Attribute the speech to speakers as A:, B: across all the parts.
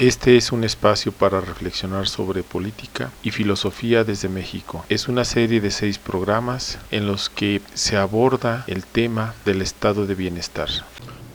A: Este es un espacio para reflexionar sobre política y filosofía desde México. Es una serie de seis programas en los que se aborda el tema del estado de bienestar.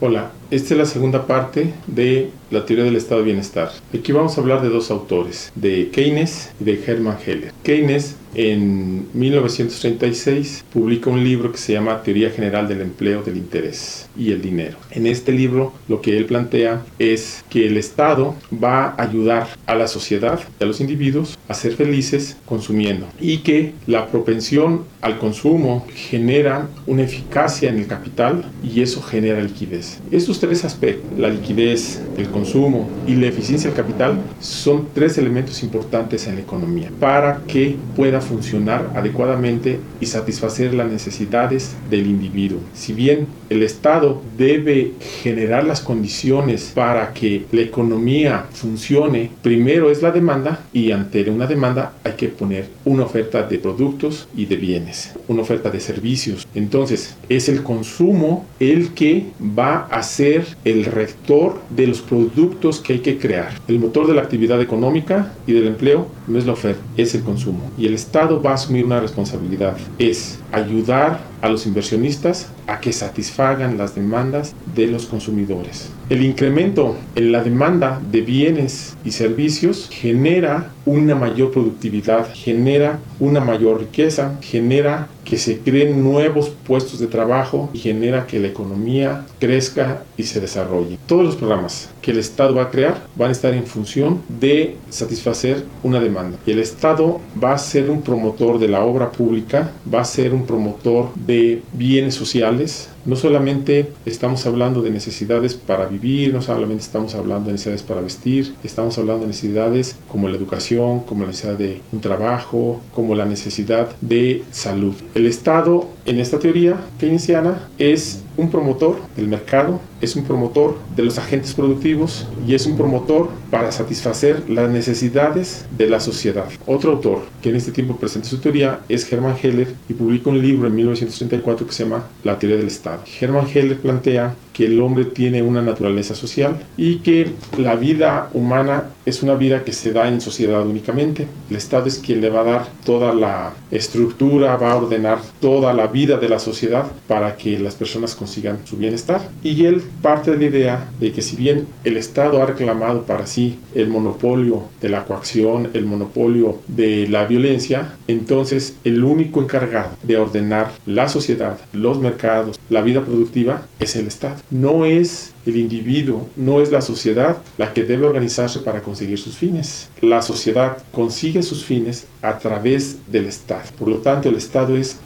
B: Hola, esta es la segunda parte de la teoría del estado de bienestar. Aquí vamos a hablar de dos autores, de Keynes y de Hermann Heller. Keynes en 1936 publica un libro que se llama Teoría General del Empleo, del Interés y el Dinero. En este libro lo que él plantea es que el Estado va a ayudar a la sociedad, a los individuos, a ser felices consumiendo y que la propensión al consumo genera una eficacia en el capital y eso genera liquidez. Estos tres aspectos, la liquidez, el consumo y la eficiencia del capital, son tres elementos importantes en la economía para que pueda funcionar adecuadamente y satisfacer las necesidades del individuo. Si bien el Estado debe generar las condiciones para que la economía funcione, primero es la demanda y ante una demanda hay que poner una oferta de productos y de bienes, una oferta de servicios. Entonces es el consumo el que va a ser el rector de los productos que hay que crear. El motor de la actividad económica y del empleo no es la oferta, es el consumo. Y el Estado va a asumir una responsabilidad, es ayudar a los inversionistas a que satisfagan las demandas de los consumidores. El incremento en la demanda de bienes y servicios genera una mayor productividad, genera una mayor riqueza, genera que se creen nuevos puestos de trabajo y genera que la economía crezca y se desarrolle. Todos los programas el Estado va a crear van a estar en función de satisfacer una demanda. Y el Estado va a ser un promotor de la obra pública, va a ser un promotor de bienes sociales, no solamente estamos hablando de necesidades para vivir, no solamente estamos hablando de necesidades para vestir, estamos hablando de necesidades como la educación, como la necesidad de un trabajo, como la necesidad de salud. El Estado, en esta teoría keynesiana, es un promotor del mercado, es un promotor de los agentes productivos y es un promotor para satisfacer las necesidades de la sociedad. Otro autor que en este tiempo presenta su teoría es Hermann Heller y publica un libro en 1934 que se llama La teoría del Estado. Hermann Heller plantea que el hombre tiene una naturaleza social y que la vida humana es una vida que se da en sociedad únicamente. El Estado es quien le va a dar toda la estructura, va a ordenar toda la vida de la sociedad para que las personas consigan su bienestar. Y él parte de la idea de que si bien el Estado ha reclamado para sí el monopolio de la coacción, el monopolio de la violencia, entonces el único encargado de ordenar la sociedad, los mercados, la vida productiva es el Estado. No es el individuo, no es la sociedad la que debe organizarse para conseguir sus fines. La sociedad consigue sus fines a través del Estado. Por lo tanto, el Estado es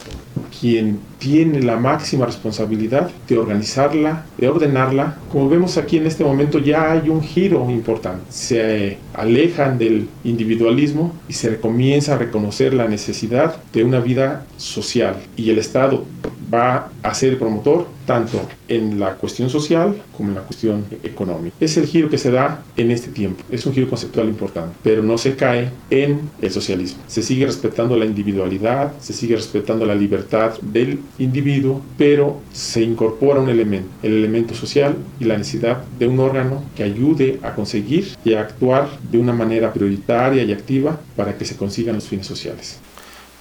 B: quien tiene la máxima responsabilidad de organizarla, de ordenarla. Como vemos aquí en este momento ya hay un giro importante. Se alejan del individualismo y se comienza a reconocer la necesidad de una vida social. Y el Estado va a ser promotor tanto en la cuestión social como en la cuestión económica. Es el giro que se da en este tiempo. Es un giro conceptual importante, pero no se cae en el socialismo. Se sigue respetando la individualidad, se sigue respetando la libertad del individuo, pero se incorpora un elemento, el elemento social y la necesidad de un órgano que ayude a conseguir y a actuar de una manera prioritaria y activa para que se consigan los fines sociales.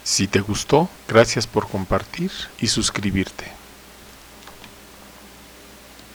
A: Si te gustó, gracias por compartir y suscribirte.